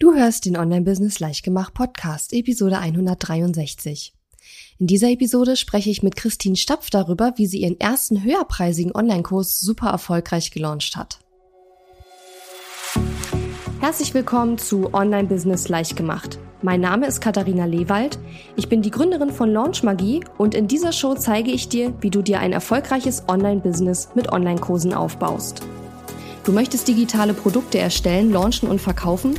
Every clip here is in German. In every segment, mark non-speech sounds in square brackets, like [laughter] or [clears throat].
Du hörst den Online-Business Leichtgemacht Podcast, Episode 163. In dieser Episode spreche ich mit Christine Stapf darüber, wie sie ihren ersten höherpreisigen Online-Kurs super erfolgreich gelauncht hat. Herzlich willkommen zu Online-Business Leichtgemacht. Mein Name ist Katharina Lewald. Ich bin die Gründerin von Launch Magie und in dieser Show zeige ich dir, wie du dir ein erfolgreiches Online-Business mit Online-Kursen aufbaust. Du möchtest digitale Produkte erstellen, launchen und verkaufen?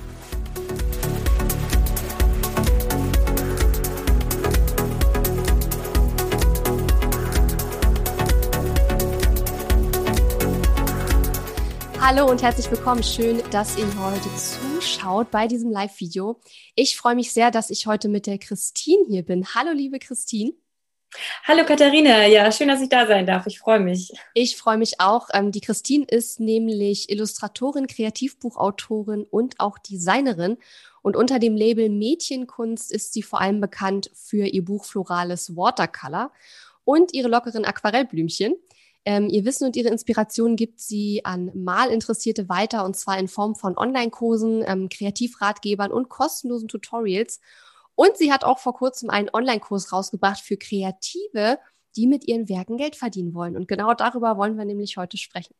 Hallo und herzlich willkommen. Schön, dass ihr heute zuschaut bei diesem Live-Video. Ich freue mich sehr, dass ich heute mit der Christine hier bin. Hallo, liebe Christine. Hallo Katharina, ja, schön, dass ich da sein darf. Ich freue mich. Ich freue mich auch. Ähm, die Christine ist nämlich Illustratorin, Kreativbuchautorin und auch Designerin. Und unter dem Label Mädchenkunst ist sie vor allem bekannt für ihr Buch Florales Watercolor und ihre lockeren Aquarellblümchen. Ähm, ihr Wissen und ihre Inspiration gibt sie an Malinteressierte weiter und zwar in Form von Online-Kursen, ähm, Kreativratgebern und kostenlosen Tutorials. Und sie hat auch vor kurzem einen Online-Kurs rausgebracht für Kreative, die mit ihren Werken Geld verdienen wollen. Und genau darüber wollen wir nämlich heute sprechen.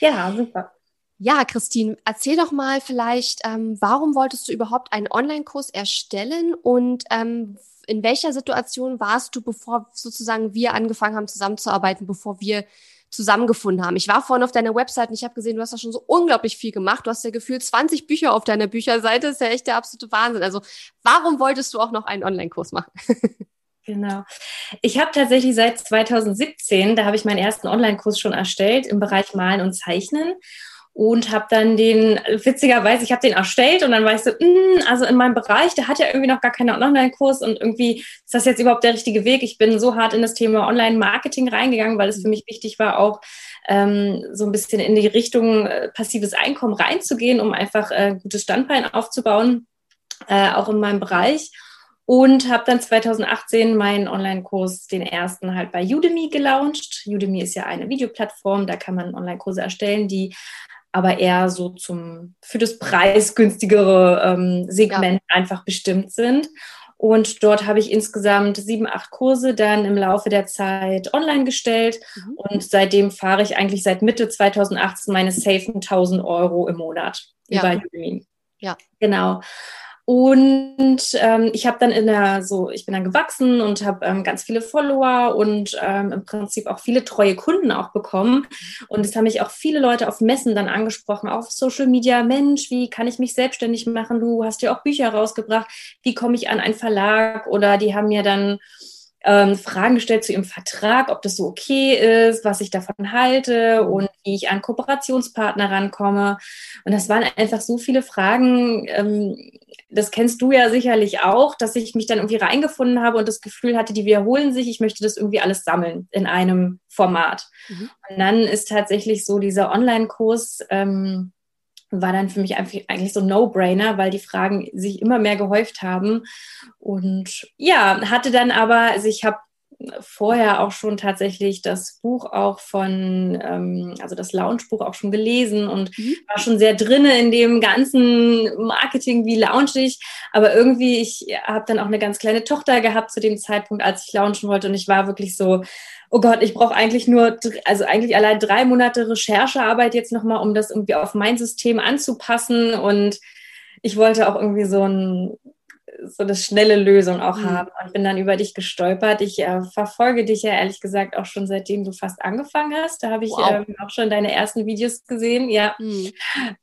Ja, super. Ja, Christine, erzähl doch mal vielleicht, ähm, warum wolltest du überhaupt einen Online-Kurs erstellen und ähm, in welcher Situation warst du, bevor sozusagen wir angefangen haben zusammenzuarbeiten, bevor wir zusammengefunden haben? Ich war vorhin auf deiner Website und ich habe gesehen, du hast da schon so unglaublich viel gemacht. Du hast ja gefühlt 20 Bücher auf deiner Bücherseite. Das ist ja echt der absolute Wahnsinn. Also warum wolltest du auch noch einen Online-Kurs machen? [laughs] Genau. Ich habe tatsächlich seit 2017, da habe ich meinen ersten Online-Kurs schon erstellt im Bereich Malen und Zeichnen und habe dann den, witzigerweise, ich habe den erstellt und dann war ich so, mh, hm, also in meinem Bereich, der hat ja irgendwie noch gar keinen Online-Kurs und irgendwie ist das jetzt überhaupt der richtige Weg. Ich bin so hart in das Thema Online-Marketing reingegangen, weil es für mich wichtig war, auch ähm, so ein bisschen in die Richtung äh, passives Einkommen reinzugehen, um einfach äh, gutes Standbein aufzubauen, äh, auch in meinem Bereich und habe dann 2018 meinen Online-Kurs, den ersten, halt bei Udemy gelauncht. Udemy ist ja eine Videoplattform, da kann man Online-Kurse erstellen, die aber eher so zum für das preisgünstigere ähm, Segment ja. einfach bestimmt sind. Und dort habe ich insgesamt sieben, acht Kurse dann im Laufe der Zeit online gestellt. Mhm. Und seitdem fahre ich eigentlich seit Mitte 2018 meine safen 1000 Euro im Monat ja. über Udemy. Ja. Genau. Und ähm, ich habe dann in der, so, ich bin dann gewachsen und habe ähm, ganz viele Follower und ähm, im Prinzip auch viele treue Kunden auch bekommen. Und es haben mich auch viele Leute auf Messen dann angesprochen, auf Social Media, Mensch, wie kann ich mich selbstständig machen? Du hast ja auch Bücher rausgebracht, wie komme ich an einen Verlag? Oder die haben mir dann ähm, Fragen gestellt zu ihrem Vertrag, ob das so okay ist, was ich davon halte und wie ich an Kooperationspartner rankomme. Und das waren einfach so viele Fragen. Ähm, das kennst du ja sicherlich auch, dass ich mich dann irgendwie reingefunden habe und das Gefühl hatte, die wiederholen sich. Ich möchte das irgendwie alles sammeln in einem Format. Mhm. Und dann ist tatsächlich so dieser Online-Kurs. Ähm, war dann für mich eigentlich so ein No-Brainer, weil die Fragen sich immer mehr gehäuft haben. Und ja, hatte dann aber, also ich habe vorher auch schon tatsächlich das Buch auch von, ähm, also das Lounge-Buch auch schon gelesen und mhm. war schon sehr drinne in dem ganzen Marketing, wie launch ich. Aber irgendwie, ich habe dann auch eine ganz kleine Tochter gehabt zu dem Zeitpunkt, als ich launchen wollte und ich war wirklich so, oh Gott, ich brauche eigentlich nur, also eigentlich allein drei Monate Recherchearbeit jetzt nochmal, um das irgendwie auf mein System anzupassen. Und ich wollte auch irgendwie so ein so eine schnelle Lösung auch mhm. haben und bin dann über dich gestolpert. Ich äh, verfolge dich ja ehrlich gesagt auch schon seitdem du fast angefangen hast. Da habe ich wow. ähm, auch schon deine ersten Videos gesehen. Ja, mhm.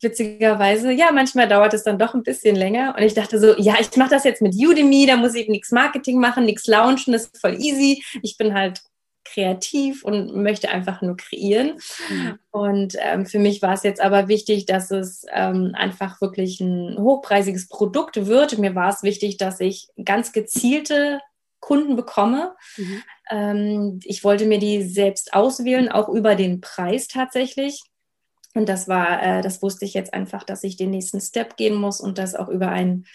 witzigerweise. Ja, manchmal dauert es dann doch ein bisschen länger. Und ich dachte so, ja, ich mache das jetzt mit Udemy, da muss ich nichts Marketing machen, nichts launchen, das ist voll easy. Ich bin halt kreativ und möchte einfach nur kreieren. Mhm. Und ähm, für mich war es jetzt aber wichtig, dass es ähm, einfach wirklich ein hochpreisiges Produkt wird. Mir war es wichtig, dass ich ganz gezielte Kunden bekomme. Mhm. Ähm, ich wollte mir die selbst auswählen, auch über den Preis tatsächlich. Und das war, äh, das wusste ich jetzt einfach, dass ich den nächsten Step gehen muss und das auch über ein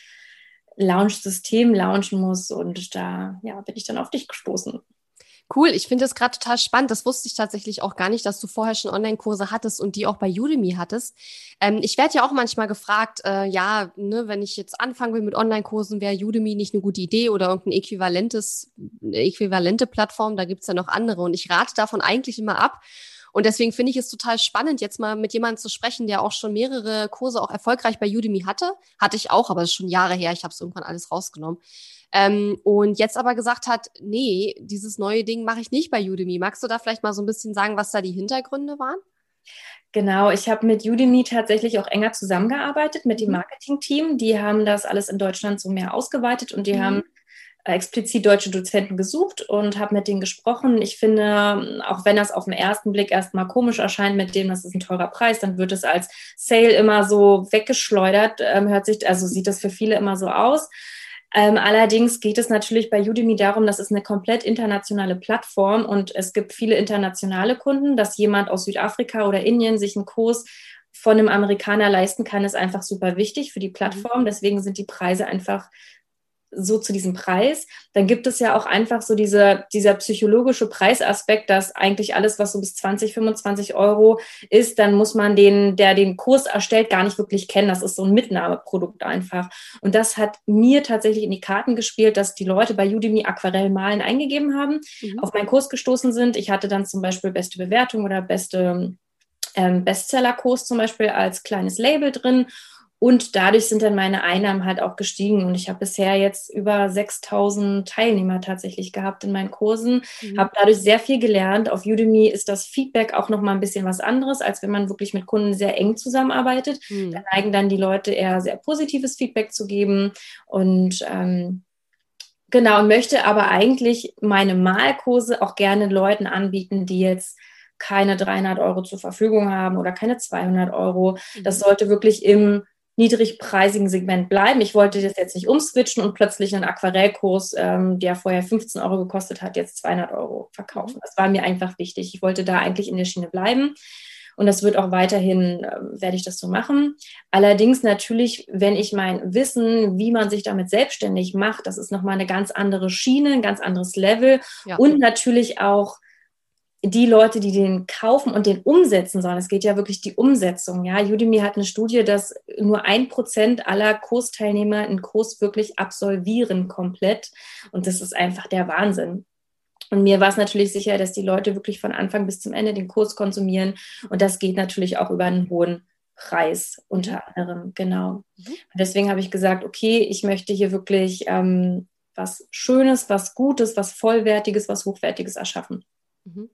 Launch-System launchen muss. Und da ja, bin ich dann auf dich gestoßen. Cool, ich finde das gerade total spannend. Das wusste ich tatsächlich auch gar nicht, dass du vorher schon Online-Kurse hattest und die auch bei Udemy hattest. Ähm, ich werde ja auch manchmal gefragt, äh, ja, ne, wenn ich jetzt anfangen will mit Online-Kursen, wäre Udemy nicht eine gute Idee oder irgendein äquivalentes, äquivalente Plattform, da gibt's ja noch andere. Und ich rate davon eigentlich immer ab. Und deswegen finde ich es total spannend, jetzt mal mit jemandem zu sprechen, der auch schon mehrere Kurse auch erfolgreich bei Udemy hatte. Hatte ich auch, aber das ist schon Jahre her. Ich habe es irgendwann alles rausgenommen. Ähm, und jetzt aber gesagt hat, nee, dieses neue Ding mache ich nicht bei Udemy. Magst du da vielleicht mal so ein bisschen sagen, was da die Hintergründe waren? Genau, ich habe mit Udemy tatsächlich auch enger zusammengearbeitet mit dem mhm. Marketing-Team. Die haben das alles in Deutschland so mehr ausgeweitet und die mhm. haben explizit deutsche Dozenten gesucht und habe mit denen gesprochen. Ich finde, auch wenn das auf den ersten Blick erstmal komisch erscheint, mit dem, das ist ein teurer Preis, dann wird es als Sale immer so weggeschleudert. Ähm, hört sich, also sieht das für viele immer so aus. Ähm, allerdings geht es natürlich bei Udemy darum, dass es eine komplett internationale Plattform und es gibt viele internationale Kunden, dass jemand aus Südafrika oder Indien sich einen Kurs von einem Amerikaner leisten kann, ist einfach super wichtig für die Plattform. Deswegen sind die Preise einfach so zu diesem Preis, dann gibt es ja auch einfach so diese, dieser psychologische Preisaspekt, dass eigentlich alles, was so bis 20, 25 Euro ist, dann muss man den, der den Kurs erstellt, gar nicht wirklich kennen. Das ist so ein Mitnahmeprodukt einfach. Und das hat mir tatsächlich in die Karten gespielt, dass die Leute bei Udemy Aquarellmalen eingegeben haben, mhm. auf meinen Kurs gestoßen sind. Ich hatte dann zum Beispiel beste Bewertung oder beste ähm, Bestseller-Kurs zum Beispiel als kleines Label drin und dadurch sind dann meine Einnahmen halt auch gestiegen. Und ich habe bisher jetzt über 6000 Teilnehmer tatsächlich gehabt in meinen Kursen, mhm. habe dadurch sehr viel gelernt. Auf Udemy ist das Feedback auch nochmal ein bisschen was anderes, als wenn man wirklich mit Kunden sehr eng zusammenarbeitet. Mhm. Da neigen dann die Leute eher sehr positives Feedback zu geben. Und ähm, genau, und möchte aber eigentlich meine Malkurse auch gerne Leuten anbieten, die jetzt keine 300 Euro zur Verfügung haben oder keine 200 Euro. Das mhm. sollte wirklich im niedrigpreisigen Segment bleiben. Ich wollte das jetzt nicht umswitchen und plötzlich einen Aquarellkurs, ähm, der vorher 15 Euro gekostet hat, jetzt 200 Euro verkaufen. Das war mir einfach wichtig. Ich wollte da eigentlich in der Schiene bleiben. Und das wird auch weiterhin, äh, werde ich das so machen. Allerdings natürlich, wenn ich mein Wissen, wie man sich damit selbstständig macht, das ist nochmal eine ganz andere Schiene, ein ganz anderes Level. Ja. Und natürlich auch die Leute, die den kaufen und den umsetzen sollen. Es geht ja wirklich die Umsetzung. Ja, Udemy hat eine Studie, dass nur ein Prozent aller Kursteilnehmer einen Kurs wirklich absolvieren komplett. Und das ist einfach der Wahnsinn. Und mir war es natürlich sicher, dass die Leute wirklich von Anfang bis zum Ende den Kurs konsumieren. Und das geht natürlich auch über einen hohen Preis unter anderem. Genau. Mhm. deswegen habe ich gesagt, okay, ich möchte hier wirklich ähm, was Schönes, was Gutes, was Vollwertiges, was Hochwertiges erschaffen. Mhm.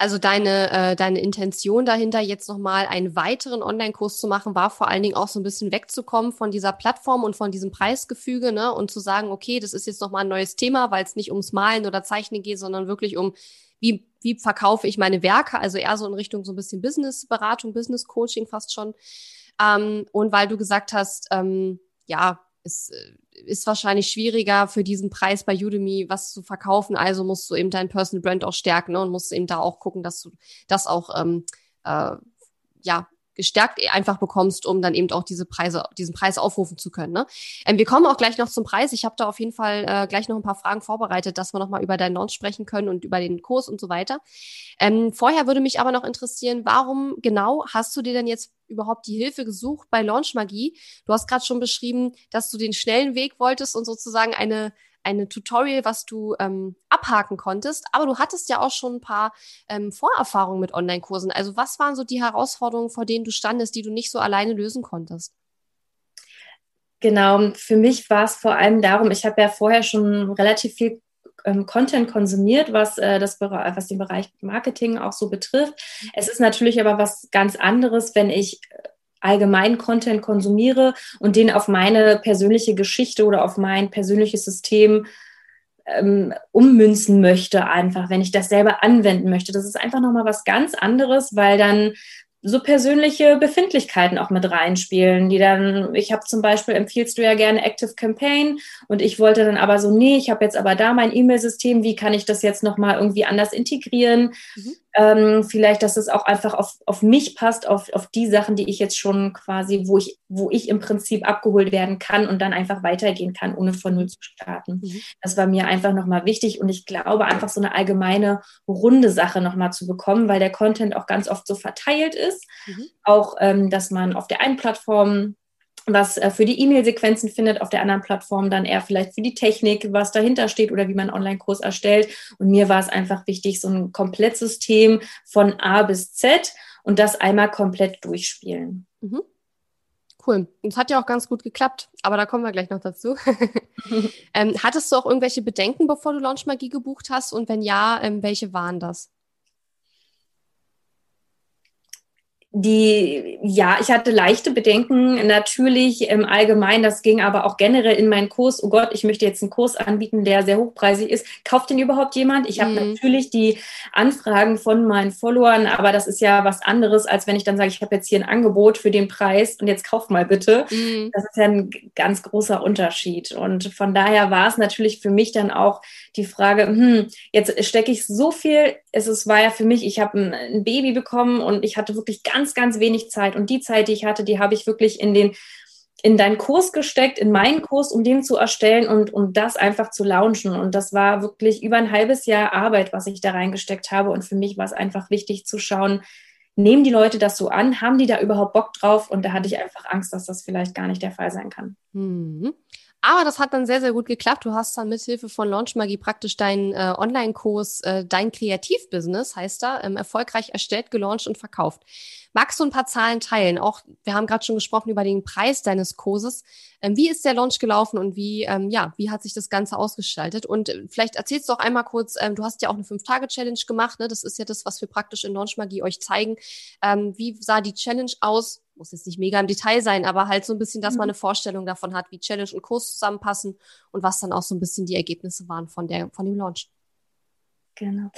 Also deine, äh, deine Intention dahinter, jetzt nochmal einen weiteren Online-Kurs zu machen, war vor allen Dingen auch so ein bisschen wegzukommen von dieser Plattform und von diesem Preisgefüge, ne? Und zu sagen, okay, das ist jetzt nochmal ein neues Thema, weil es nicht ums Malen oder Zeichnen geht, sondern wirklich um, wie, wie verkaufe ich meine Werke, also eher so in Richtung so ein bisschen Business-Beratung, Business-Coaching fast schon. Ähm, und weil du gesagt hast, ähm, ja, es äh, ist wahrscheinlich schwieriger für diesen Preis bei Udemy was zu verkaufen. Also musst du eben dein Personal Brand auch stärken ne? und musst eben da auch gucken, dass du das auch ähm, äh, ja gestärkt einfach bekommst, um dann eben auch diese Preise, diesen Preis aufrufen zu können. Ne? Ähm, wir kommen auch gleich noch zum Preis. Ich habe da auf jeden Fall äh, gleich noch ein paar Fragen vorbereitet, dass wir nochmal über deinen Launch sprechen können und über den Kurs und so weiter. Ähm, vorher würde mich aber noch interessieren, warum genau hast du dir denn jetzt überhaupt die Hilfe gesucht bei Launch Magie? Du hast gerade schon beschrieben, dass du den schnellen Weg wolltest und sozusagen eine eine Tutorial, was du ähm, abhaken konntest. Aber du hattest ja auch schon ein paar ähm, Vorerfahrungen mit Online-Kursen. Also was waren so die Herausforderungen, vor denen du standest, die du nicht so alleine lösen konntest? Genau, für mich war es vor allem darum, ich habe ja vorher schon relativ viel ähm, Content konsumiert, was, äh, das, was den Bereich Marketing auch so betrifft. Mhm. Es ist natürlich aber was ganz anderes, wenn ich allgemein Content konsumiere und den auf meine persönliche Geschichte oder auf mein persönliches System ähm, ummünzen möchte, einfach, wenn ich das selber anwenden möchte. Das ist einfach nochmal was ganz anderes, weil dann so persönliche Befindlichkeiten auch mit reinspielen, die dann, ich habe zum Beispiel, empfiehlst du ja gerne Active Campaign und ich wollte dann aber so, nee, ich habe jetzt aber da mein E-Mail-System, wie kann ich das jetzt nochmal irgendwie anders integrieren? Mhm Ähm, vielleicht, dass es auch einfach auf, auf mich passt, auf, auf die Sachen, die ich jetzt schon quasi, wo ich, wo ich im Prinzip abgeholt werden kann und dann einfach weitergehen kann, ohne von null zu starten. Mhm. Das war mir einfach nochmal wichtig und ich glaube, einfach so eine allgemeine runde Sache nochmal zu bekommen, weil der Content auch ganz oft so verteilt ist. Mhm. Auch, ähm, dass man auf der einen Plattform was äh, für die E-Mail-Sequenzen findet, auf der anderen Plattform dann eher vielleicht für die Technik, was dahinter steht oder wie man einen Online-Kurs erstellt. Und mir war es einfach wichtig, so ein Komplettsystem von A bis Z und das einmal komplett durchspielen. Mhm. Cool. Und es hat ja auch ganz gut geklappt, aber da kommen wir gleich noch dazu. [laughs] [laughs] ähm, hattest du auch irgendwelche Bedenken, bevor du Launchmagie gebucht hast? Und wenn ja, ähm, welche waren das? Die, ja, ich hatte leichte Bedenken natürlich im Allgemeinen. Das ging aber auch generell in meinen Kurs. Oh Gott, ich möchte jetzt einen Kurs anbieten, der sehr hochpreisig ist. Kauft den überhaupt jemand? Ich habe mhm. natürlich die Anfragen von meinen Followern, aber das ist ja was anderes, als wenn ich dann sage, ich habe jetzt hier ein Angebot für den Preis und jetzt kauft mal bitte. Mhm. Das ist ja ein ganz großer Unterschied. Und von daher war es natürlich für mich dann auch die Frage, hm, jetzt stecke ich so viel. Es war ja für mich, ich habe ein, ein Baby bekommen und ich hatte wirklich ganz ganz, ganz wenig Zeit. Und die Zeit, die ich hatte, die habe ich wirklich in den in deinen Kurs gesteckt, in meinen Kurs, um den zu erstellen und um das einfach zu launchen. Und das war wirklich über ein halbes Jahr Arbeit, was ich da reingesteckt habe. Und für mich war es einfach wichtig zu schauen, nehmen die Leute das so an? Haben die da überhaupt Bock drauf? Und da hatte ich einfach Angst, dass das vielleicht gar nicht der Fall sein kann. Mhm. Aber das hat dann sehr, sehr gut geklappt. Du hast dann mithilfe von Launchmagie praktisch deinen äh, Online-Kurs, äh, dein Kreativbusiness, heißt da, ähm, erfolgreich erstellt, gelauncht und verkauft. Magst du ein paar Zahlen teilen? Auch, wir haben gerade schon gesprochen über den Preis deines Kurses. Ähm, wie ist der Launch gelaufen und wie, ähm, ja, wie hat sich das Ganze ausgestaltet? Und äh, vielleicht erzählst du auch einmal kurz, ähm, du hast ja auch eine Fünf-Tage-Challenge gemacht, ne? Das ist ja das, was wir praktisch in Launchmagie euch zeigen. Ähm, wie sah die Challenge aus? Muss jetzt nicht mega im Detail sein, aber halt so ein bisschen, dass man mhm. eine Vorstellung davon hat, wie Challenge und Kurs zusammenpassen und was dann auch so ein bisschen die Ergebnisse waren von der, von dem Launch. Genau.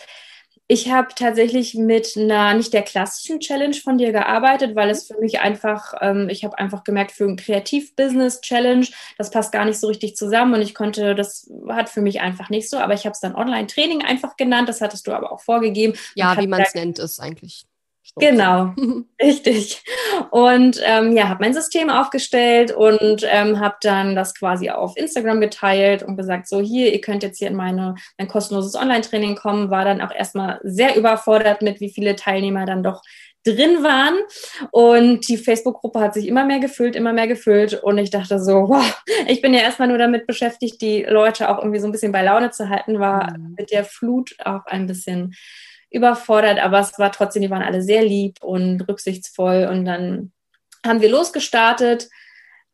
Ich habe tatsächlich mit einer nicht der klassischen Challenge von dir gearbeitet, weil es für mich einfach, ähm, ich habe einfach gemerkt, für ein Kreativ-Business-Challenge, das passt gar nicht so richtig zusammen und ich konnte, das hat für mich einfach nicht so, aber ich habe es dann Online-Training einfach genannt, das hattest du aber auch vorgegeben. Ja, wie man es nennt, ist eigentlich. Genau, [laughs] richtig. Und ähm, ja, habe mein System aufgestellt und ähm, habe dann das quasi auf Instagram geteilt und gesagt, so hier, ihr könnt jetzt hier in meine, mein kostenloses Online-Training kommen. War dann auch erstmal sehr überfordert mit, wie viele Teilnehmer dann doch drin waren. Und die Facebook-Gruppe hat sich immer mehr gefüllt, immer mehr gefüllt. Und ich dachte so, wow, ich bin ja erstmal nur damit beschäftigt, die Leute auch irgendwie so ein bisschen bei Laune zu halten, war mhm. mit der Flut auch ein bisschen überfordert, aber es war trotzdem, die waren alle sehr lieb und rücksichtsvoll. Und dann haben wir losgestartet.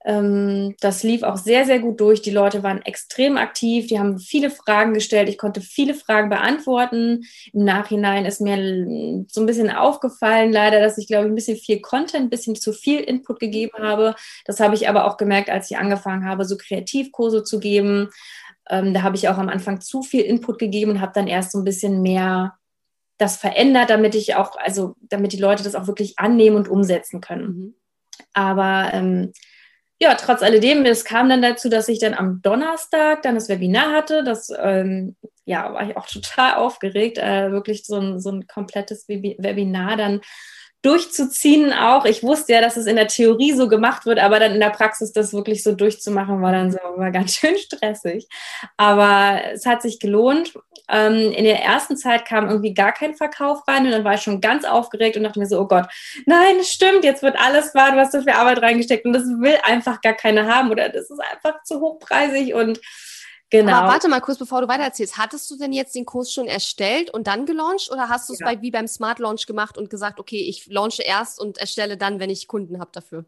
Ähm, das lief auch sehr, sehr gut durch. Die Leute waren extrem aktiv, die haben viele Fragen gestellt. Ich konnte viele Fragen beantworten. Im Nachhinein ist mir so ein bisschen aufgefallen, leider, dass ich, glaube ich, ein bisschen viel Content, ein bisschen zu viel Input gegeben habe. Das habe ich aber auch gemerkt, als ich angefangen habe, so Kreativkurse zu geben. Ähm, da habe ich auch am Anfang zu viel Input gegeben und habe dann erst so ein bisschen mehr das verändert, damit ich auch, also damit die Leute das auch wirklich annehmen und umsetzen können. Mhm. Aber ähm, ja, trotz alledem, es kam dann dazu, dass ich dann am Donnerstag dann das Webinar hatte. Das ähm, ja, war ich auch [laughs] total aufgeregt, äh, wirklich so ein, so ein komplettes Webinar dann durchzuziehen auch. Ich wusste ja, dass es in der Theorie so gemacht wird, aber dann in der Praxis das wirklich so durchzumachen, war dann so war ganz [laughs] schön stressig. Aber es hat sich gelohnt. Ähm, in der ersten Zeit kam irgendwie gar kein Verkauf rein und dann war ich schon ganz aufgeregt und dachte mir so, oh Gott, nein, stimmt, jetzt wird alles wahr, du hast so viel Arbeit reingesteckt und das will einfach gar keiner haben oder das ist einfach zu hochpreisig und Genau. Aber warte mal kurz, bevor du weitererzählst. Hattest du denn jetzt den Kurs schon erstellt und dann gelauncht oder hast du es ja. bei, wie beim Smart Launch gemacht und gesagt, okay, ich launche erst und erstelle dann, wenn ich Kunden habe dafür?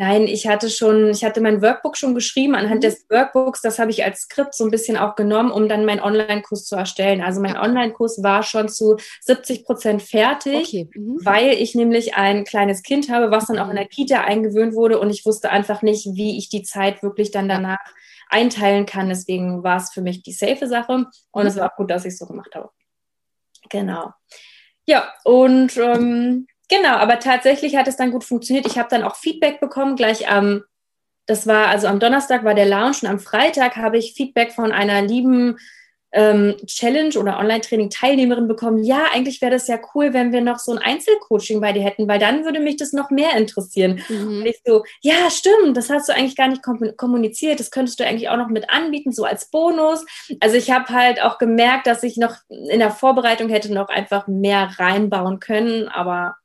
Nein, ich hatte schon, ich hatte mein Workbook schon geschrieben. Anhand mhm. des Workbooks, das habe ich als Skript so ein bisschen auch genommen, um dann meinen Online-Kurs zu erstellen. Also mein Online-Kurs war schon zu 70 Prozent fertig, okay. mhm. weil ich nämlich ein kleines Kind habe, was dann auch in der Kita eingewöhnt wurde und ich wusste einfach nicht, wie ich die Zeit wirklich dann danach einteilen kann. Deswegen war es für mich die safe Sache und es war auch gut, dass ich es so gemacht habe. Genau. Ja, und ähm, genau, aber tatsächlich hat es dann gut funktioniert. Ich habe dann auch Feedback bekommen, gleich am, das war also am Donnerstag war der Lounge und am Freitag habe ich Feedback von einer lieben ähm, Challenge oder Online-Training-Teilnehmerin bekommen, ja, eigentlich wäre das ja cool, wenn wir noch so ein Einzelcoaching bei dir hätten, weil dann würde mich das noch mehr interessieren. Mhm. Und ich so, ja, stimmt, das hast du eigentlich gar nicht kommuniziert, das könntest du eigentlich auch noch mit anbieten, so als Bonus. Also ich habe halt auch gemerkt, dass ich noch in der Vorbereitung hätte noch einfach mehr reinbauen können, aber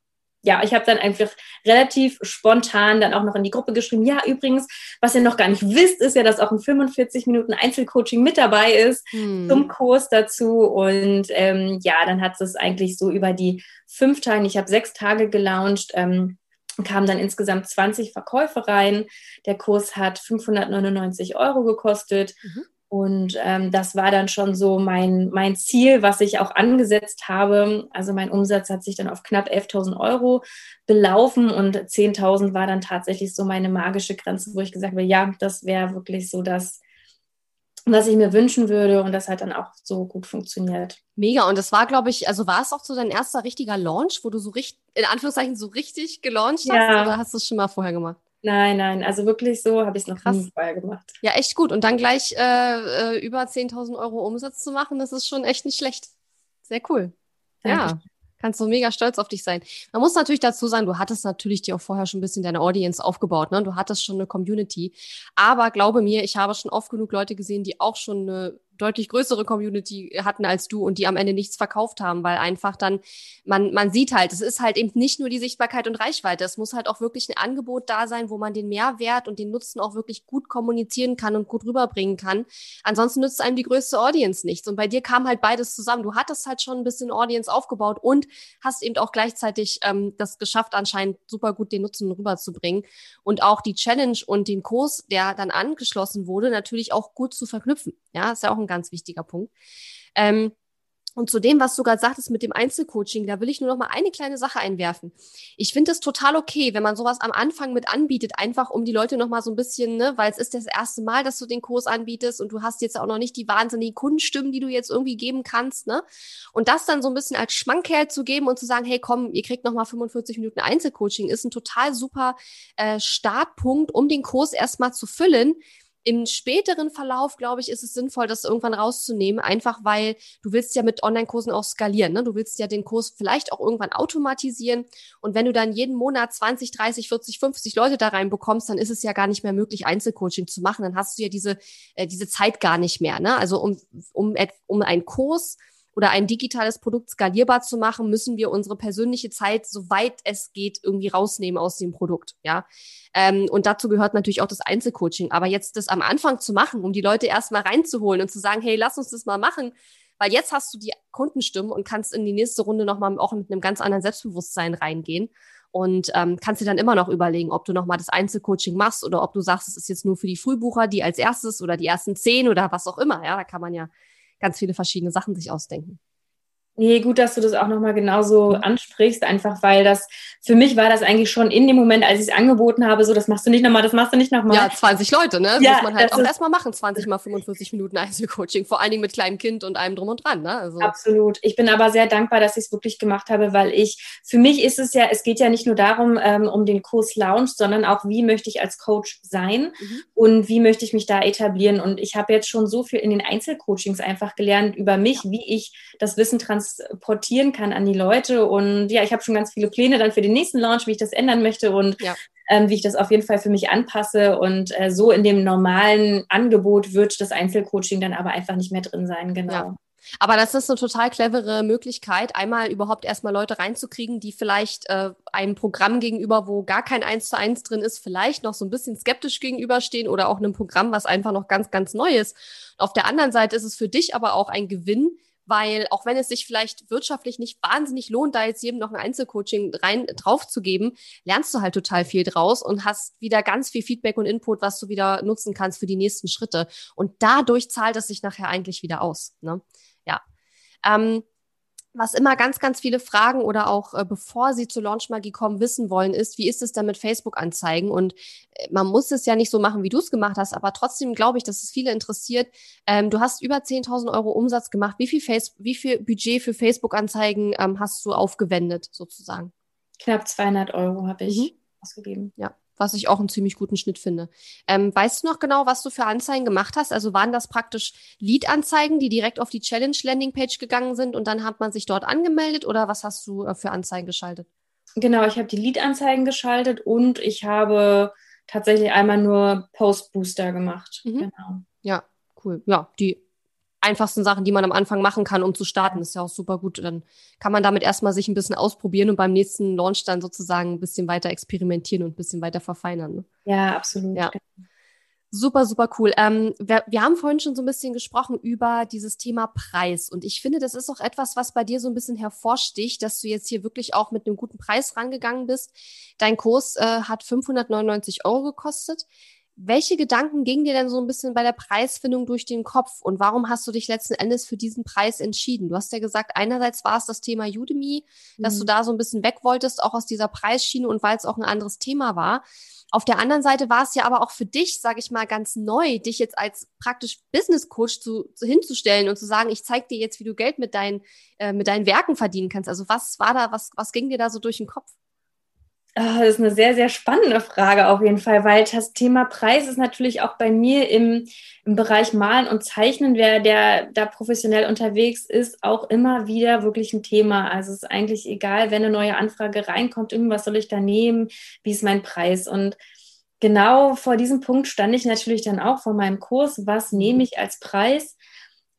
ja, ich habe dann einfach relativ spontan dann auch noch in die Gruppe geschrieben, ja, übrigens, was ihr noch gar nicht wisst, ist ja, dass auch ein 45 Minuten Einzelcoaching mit dabei ist hm. zum Kurs dazu. Und ähm, ja, dann hat es eigentlich so über die fünf Tage, ich habe sechs Tage gelauncht, ähm, kamen dann insgesamt 20 Verkäufe rein. Der Kurs hat 599 Euro gekostet. Mhm. Und ähm, das war dann schon so mein, mein Ziel, was ich auch angesetzt habe. Also mein Umsatz hat sich dann auf knapp 11.000 Euro belaufen und 10.000 war dann tatsächlich so meine magische Grenze, wo ich gesagt habe, ja, das wäre wirklich so das, was ich mir wünschen würde. Und das hat dann auch so gut funktioniert. Mega. Und das war, glaube ich, also war es auch so dein erster richtiger Launch, wo du so richtig, in Anführungszeichen, so richtig gelauncht hast? Ja. Oder hast du es schon mal vorher gemacht? Nein, nein, also wirklich so habe ich es noch Krass. nie vorher gemacht. Ja, echt gut. Und dann gleich äh, äh über 10.000 Euro Umsatz zu machen, das ist schon echt nicht schlecht. Sehr cool. Danke. Ja, kannst du mega stolz auf dich sein. Man muss natürlich dazu sagen, du hattest natürlich dir auch vorher schon ein bisschen deine Audience aufgebaut, ne? Du hattest schon eine Community. Aber glaube mir, ich habe schon oft genug Leute gesehen, die auch schon eine deutlich größere Community hatten als du und die am Ende nichts verkauft haben, weil einfach dann, man, man sieht halt, es ist halt eben nicht nur die Sichtbarkeit und Reichweite, es muss halt auch wirklich ein Angebot da sein, wo man den Mehrwert und den Nutzen auch wirklich gut kommunizieren kann und gut rüberbringen kann. Ansonsten nützt einem die größte Audience nichts. Und bei dir kam halt beides zusammen. Du hattest halt schon ein bisschen Audience aufgebaut und hast eben auch gleichzeitig ähm, das geschafft, anscheinend super gut den Nutzen rüberzubringen und auch die Challenge und den Kurs, der dann angeschlossen wurde, natürlich auch gut zu verknüpfen. Ja, ist ja auch ein ganz wichtiger Punkt. Ähm, und zu dem, was du gerade sagtest mit dem Einzelcoaching, da will ich nur noch mal eine kleine Sache einwerfen. Ich finde es total okay, wenn man sowas am Anfang mit anbietet, einfach um die Leute noch mal so ein bisschen, ne, weil es ist das erste Mal, dass du den Kurs anbietest und du hast jetzt auch noch nicht die wahnsinnigen Kundenstimmen, die du jetzt irgendwie geben kannst, ne? Und das dann so ein bisschen als Schmankerl zu geben und zu sagen, hey, komm, ihr kriegt noch mal 45 Minuten Einzelcoaching, ist ein total super äh, Startpunkt, um den Kurs erstmal zu füllen, im späteren Verlauf, glaube ich, ist es sinnvoll, das irgendwann rauszunehmen, einfach weil du willst ja mit Online-Kursen auch skalieren. Ne? Du willst ja den Kurs vielleicht auch irgendwann automatisieren. Und wenn du dann jeden Monat 20, 30, 40, 50 Leute da reinbekommst, dann ist es ja gar nicht mehr möglich, Einzelcoaching zu machen. Dann hast du ja diese, äh, diese Zeit gar nicht mehr. Ne? Also um, um, um einen Kurs oder ein digitales Produkt skalierbar zu machen, müssen wir unsere persönliche Zeit, soweit es geht, irgendwie rausnehmen aus dem Produkt. Ja. Ähm, und dazu gehört natürlich auch das Einzelcoaching. Aber jetzt das am Anfang zu machen, um die Leute erstmal reinzuholen und zu sagen, hey, lass uns das mal machen, weil jetzt hast du die Kundenstimmen und kannst in die nächste Runde nochmal auch mit einem ganz anderen Selbstbewusstsein reingehen und ähm, kannst dir dann immer noch überlegen, ob du nochmal das Einzelcoaching machst oder ob du sagst, es ist jetzt nur für die Frühbucher, die als erstes oder die ersten zehn oder was auch immer. Ja, da kann man ja ganz viele verschiedene Sachen sich ausdenken. Nee, gut, dass du das auch nochmal genauso ansprichst, einfach weil das, für mich war das eigentlich schon in dem Moment, als ich es angeboten habe, so, das machst du nicht nochmal, das machst du nicht nochmal. Ja, 20 Leute, ne? Ja, muss man halt auch erstmal machen, 20 mal 45 Minuten Einzelcoaching, vor allen Dingen mit kleinem Kind und allem drum und dran, ne? Also. Absolut. Ich bin aber sehr dankbar, dass ich es wirklich gemacht habe, weil ich, für mich ist es ja, es geht ja nicht nur darum, ähm, um den Kurs Lounge, sondern auch, wie möchte ich als Coach sein mhm. und wie möchte ich mich da etablieren. Und ich habe jetzt schon so viel in den Einzelcoachings einfach gelernt über mich, wie ich das Wissen transportieren kann an die Leute. Und ja, ich habe schon ganz viele Pläne dann für den nächsten Launch, wie ich das ändern möchte und ja. ähm, wie ich das auf jeden Fall für mich anpasse. Und äh, so in dem normalen Angebot wird das Einzelcoaching dann aber einfach nicht mehr drin sein, genau. Ja. Aber das ist eine total clevere Möglichkeit, einmal überhaupt erstmal Leute reinzukriegen, die vielleicht äh, einem Programm gegenüber, wo gar kein Eins zu eins drin ist, vielleicht noch so ein bisschen skeptisch gegenüberstehen oder auch einem Programm, was einfach noch ganz, ganz neu ist. Auf der anderen Seite ist es für dich aber auch ein Gewinn, weil auch wenn es sich vielleicht wirtschaftlich nicht wahnsinnig lohnt, da jetzt jedem noch ein Einzelcoaching rein drauf zu geben, lernst du halt total viel draus und hast wieder ganz viel Feedback und Input, was du wieder nutzen kannst für die nächsten Schritte. Und dadurch zahlt es sich nachher eigentlich wieder aus. Ne? Ja. Ähm, was immer ganz, ganz viele Fragen oder auch äh, bevor sie zur Launchmagie kommen, wissen wollen, ist, wie ist es denn mit Facebook-Anzeigen? Und äh, man muss es ja nicht so machen, wie du es gemacht hast, aber trotzdem glaube ich, dass es viele interessiert. Ähm, du hast über 10.000 Euro Umsatz gemacht. Wie viel, Face wie viel Budget für Facebook-Anzeigen ähm, hast du aufgewendet, sozusagen? Knapp 200 Euro habe ich mhm. ausgegeben. Ja, was ich auch einen ziemlich guten Schnitt finde. Ähm, weißt du noch genau, was du für Anzeigen gemacht hast? Also waren das praktisch Lead-Anzeigen, die direkt auf die Challenge-Landing-Page gegangen sind und dann hat man sich dort angemeldet oder was hast du äh, für Anzeigen geschaltet? Genau, ich habe die Lead-Anzeigen geschaltet und ich habe tatsächlich einmal nur Post-Booster gemacht. Mhm. Genau. Ja, cool. Ja, die einfachsten Sachen, die man am Anfang machen kann, um zu starten. ist ja auch super gut. Dann kann man damit erstmal sich ein bisschen ausprobieren und beim nächsten Launch dann sozusagen ein bisschen weiter experimentieren und ein bisschen weiter verfeinern. Ne? Ja, absolut. Ja. Super, super cool. Ähm, wir, wir haben vorhin schon so ein bisschen gesprochen über dieses Thema Preis. Und ich finde, das ist auch etwas, was bei dir so ein bisschen hervorsticht, dass du jetzt hier wirklich auch mit einem guten Preis rangegangen bist. Dein Kurs äh, hat 599 Euro gekostet. Welche Gedanken gingen dir denn so ein bisschen bei der Preisfindung durch den Kopf und warum hast du dich letzten Endes für diesen Preis entschieden? Du hast ja gesagt, einerseits war es das Thema Udemy, mhm. dass du mhm. da so ein bisschen weg wolltest, auch aus dieser Preisschiene und weil es auch ein anderes Thema war. Auf der anderen Seite war es ja aber auch für dich, sage ich mal, ganz neu, dich jetzt als praktisch Business Coach zu, zu hinzustellen und zu sagen, ich zeige dir jetzt, wie du Geld mit deinen äh, mit deinen Werken verdienen kannst. Also was war da, was was ging dir da so durch den Kopf? Ah, das ist eine sehr, sehr spannende Frage auf jeden Fall, weil das Thema Preis ist natürlich auch bei mir im, im Bereich Malen und Zeichnen, wer der da professionell unterwegs ist, auch immer wieder wirklich ein Thema. Also es ist eigentlich egal, wenn eine neue Anfrage reinkommt, irgendwas soll ich da nehmen, wie ist mein Preis? Und genau vor diesem Punkt stand ich natürlich dann auch vor meinem Kurs, was nehme ich als Preis?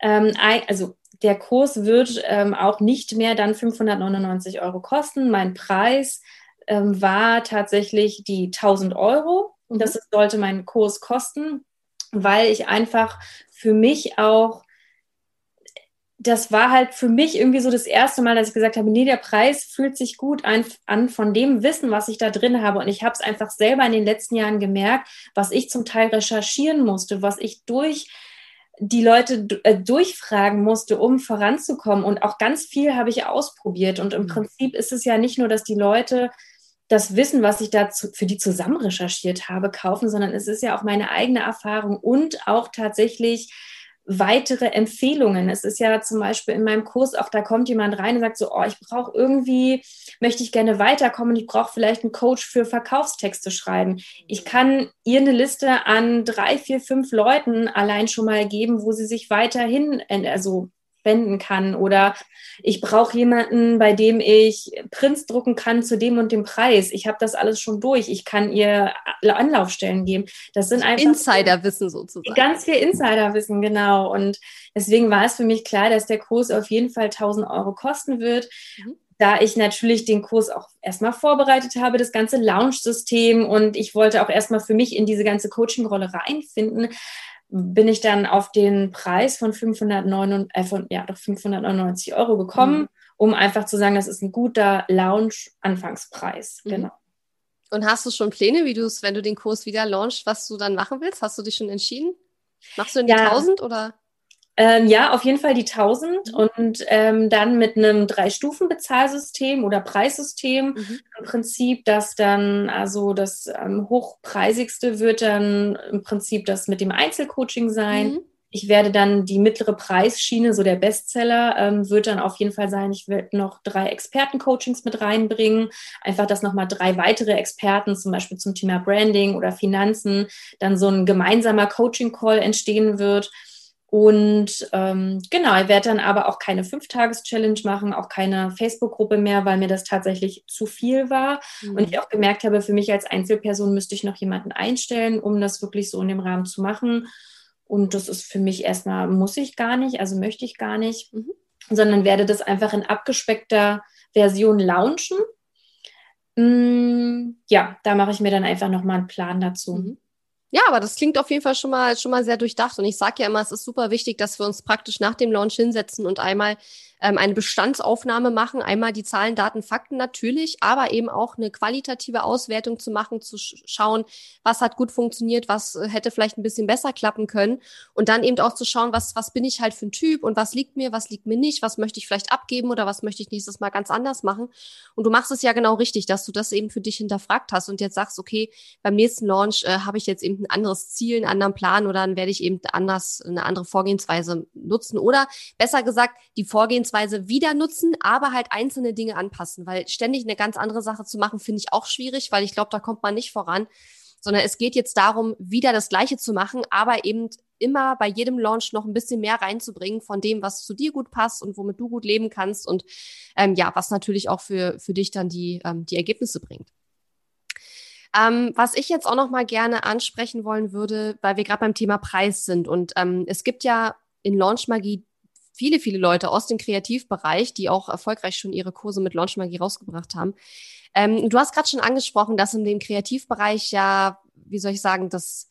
Ähm, also der Kurs wird ähm, auch nicht mehr dann 599 Euro kosten. Mein Preis ähm, war tatsächlich die 1000 Euro. Und das mhm. sollte mein Kurs kosten, weil ich einfach für mich auch, das war halt für mich irgendwie so das erste Mal, dass ich gesagt habe, nee, der Preis fühlt sich gut an, an von dem Wissen, was ich da drin habe. Und ich habe es einfach selber in den letzten Jahren gemerkt, was ich zum Teil recherchieren musste, was ich durch die Leute äh, durchfragen musste, um voranzukommen. Und auch ganz viel habe ich ausprobiert. Und im mhm. Prinzip ist es ja nicht nur, dass die Leute das Wissen, was ich da für die zusammen recherchiert habe, kaufen, sondern es ist ja auch meine eigene Erfahrung und auch tatsächlich weitere Empfehlungen. Es ist ja zum Beispiel in meinem Kurs auch, da kommt jemand rein und sagt so, oh, ich brauche irgendwie, möchte ich gerne weiterkommen, ich brauche vielleicht einen Coach für Verkaufstexte schreiben. Ich kann ihr eine Liste an drei, vier, fünf Leuten allein schon mal geben, wo sie sich weiterhin, also wenden kann oder ich brauche jemanden, bei dem ich Prints drucken kann zu dem und dem Preis. Ich habe das alles schon durch. Ich kann ihr Anlaufstellen geben. Das sind einfach Insiderwissen sozusagen. Ganz viel Insiderwissen, genau. Und deswegen war es für mich klar, dass der Kurs auf jeden Fall 1000 Euro kosten wird. Mhm da ich natürlich den Kurs auch erstmal vorbereitet habe, das ganze Launch-System und ich wollte auch erstmal für mich in diese ganze Coaching-Rolle reinfinden, bin ich dann auf den Preis von, 509, äh, von ja, doch 599 Euro gekommen, mhm. um einfach zu sagen, das ist ein guter Lounge-Anfangspreis. Mhm. Genau. Und hast du schon Pläne, wie du es, wenn du den Kurs wieder launchst, was du dann machen willst? Hast du dich schon entschieden? Machst du in die ja. 1000 oder? Ähm, ja, auf jeden Fall die 1000 mhm. und ähm, dann mit einem Drei-Stufen-Bezahlsystem oder Preissystem mhm. im Prinzip, dass dann, also das ähm, hochpreisigste wird dann im Prinzip das mit dem Einzelcoaching sein. Mhm. Ich werde dann die mittlere Preisschiene, so der Bestseller, ähm, wird dann auf jeden Fall sein, ich werde noch drei Expertencoachings mit reinbringen. Einfach, dass nochmal drei weitere Experten, zum Beispiel zum Thema Branding oder Finanzen, dann so ein gemeinsamer Coaching-Call entstehen wird und ähm, genau, ich werde dann aber auch keine Fünf-Tages-Challenge machen, auch keine Facebook-Gruppe mehr, weil mir das tatsächlich zu viel war. Mhm. Und ich auch gemerkt habe, für mich als Einzelperson müsste ich noch jemanden einstellen, um das wirklich so in dem Rahmen zu machen. Und das ist für mich erstmal, muss ich gar nicht, also möchte ich gar nicht, mhm. sondern werde das einfach in abgespeckter Version launchen. Mm, ja, da mache ich mir dann einfach nochmal einen Plan dazu. Mhm. Ja, aber das klingt auf jeden Fall schon mal, schon mal sehr durchdacht. Und ich sage ja immer, es ist super wichtig, dass wir uns praktisch nach dem Launch hinsetzen und einmal ähm, eine Bestandsaufnahme machen, einmal die Zahlen, Daten, Fakten natürlich, aber eben auch eine qualitative Auswertung zu machen, zu sch schauen, was hat gut funktioniert, was äh, hätte vielleicht ein bisschen besser klappen können. Und dann eben auch zu schauen, was, was bin ich halt für ein Typ und was liegt mir, was liegt mir nicht, was möchte ich vielleicht abgeben oder was möchte ich nächstes Mal ganz anders machen. Und du machst es ja genau richtig, dass du das eben für dich hinterfragt hast und jetzt sagst, okay, beim nächsten Launch äh, habe ich jetzt eben ein anderes Ziel, einen anderen Plan oder dann werde ich eben anders, eine andere Vorgehensweise nutzen. Oder besser gesagt, die Vorgehensweise Vorgehensweise wieder nutzen, aber halt einzelne Dinge anpassen, weil ständig eine ganz andere Sache zu machen, finde ich auch schwierig, weil ich glaube, da kommt man nicht voran, sondern es geht jetzt darum, wieder das Gleiche zu machen, aber eben immer bei jedem Launch noch ein bisschen mehr reinzubringen von dem, was zu dir gut passt und womit du gut leben kannst und ähm, ja, was natürlich auch für, für dich dann die, ähm, die Ergebnisse bringt. Ähm, was ich jetzt auch noch mal gerne ansprechen wollen würde, weil wir gerade beim Thema Preis sind und ähm, es gibt ja in Launch Magie viele, viele Leute aus dem Kreativbereich, die auch erfolgreich schon ihre Kurse mit Launch Magie rausgebracht haben. Ähm, du hast gerade schon angesprochen, dass in dem Kreativbereich ja, wie soll ich sagen, das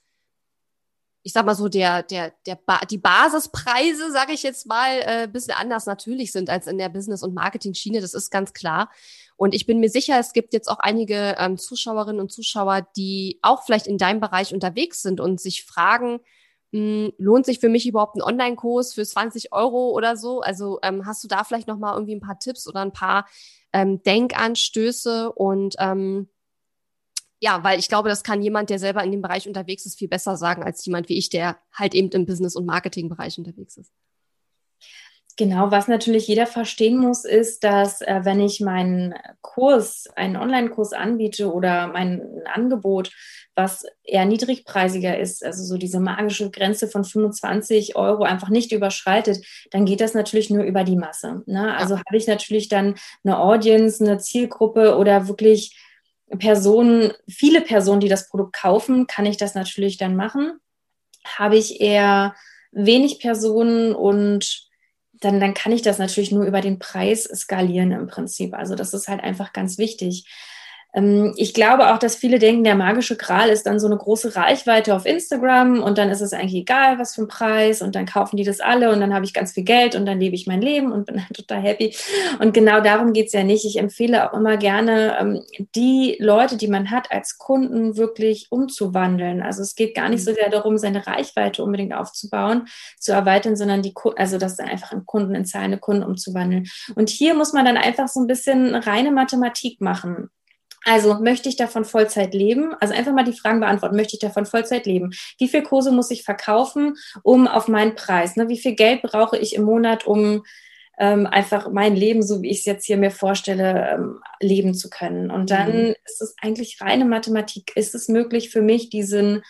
ich sag mal so, der, der, der ba die Basispreise, sage ich jetzt mal, äh, bisschen anders natürlich sind als in der Business- und Marketing-Schiene, das ist ganz klar. Und ich bin mir sicher, es gibt jetzt auch einige ähm, Zuschauerinnen und Zuschauer, die auch vielleicht in deinem Bereich unterwegs sind und sich fragen, hm, lohnt sich für mich überhaupt ein Online-Kurs für 20 Euro oder so? Also ähm, hast du da vielleicht noch mal irgendwie ein paar Tipps oder ein paar ähm, Denkanstöße und ähm, ja, weil ich glaube, das kann jemand, der selber in dem Bereich unterwegs ist, viel besser sagen als jemand wie ich, der halt eben im Business- und Marketing-Bereich unterwegs ist. Genau, was natürlich jeder verstehen muss, ist, dass äh, wenn ich meinen Kurs, einen Online-Kurs anbiete oder mein Angebot, was eher niedrigpreisiger ist, also so diese magische Grenze von 25 Euro einfach nicht überschreitet, dann geht das natürlich nur über die Masse. Ne? Also ja. habe ich natürlich dann eine Audience, eine Zielgruppe oder wirklich Personen, viele Personen, die das Produkt kaufen, kann ich das natürlich dann machen. Habe ich eher wenig Personen und dann, dann kann ich das natürlich nur über den Preis skalieren im Prinzip. Also das ist halt einfach ganz wichtig. Ähm, ich glaube auch, dass viele denken, der magische Gral ist dann so eine große Reichweite auf Instagram und dann ist es eigentlich egal, was für ein Preis und dann kaufen die das alle und dann habe ich ganz viel Geld und dann lebe ich mein Leben und bin [laughs] total happy. Und genau darum geht es ja nicht. Ich empfehle auch immer gerne, ähm, die Leute, die man hat, als Kunden wirklich umzuwandeln. Also es geht gar nicht so mhm. sehr darum, seine Reichweite unbedingt aufzubauen, zu erweitern, sondern die, also das dann einfach in Kunden, in zahlende Kunden umzuwandeln. Und hier muss man dann einfach so ein bisschen reine Mathematik machen. Also möchte ich davon Vollzeit leben? Also einfach mal die Fragen beantworten. Möchte ich davon Vollzeit leben? Wie viel Kurse muss ich verkaufen, um auf meinen Preis? Ne? Wie viel Geld brauche ich im Monat, um ähm, einfach mein Leben, so wie ich es jetzt hier mir vorstelle, ähm, leben zu können? Und dann mhm. ist es eigentlich reine Mathematik. Ist es möglich für mich, diesen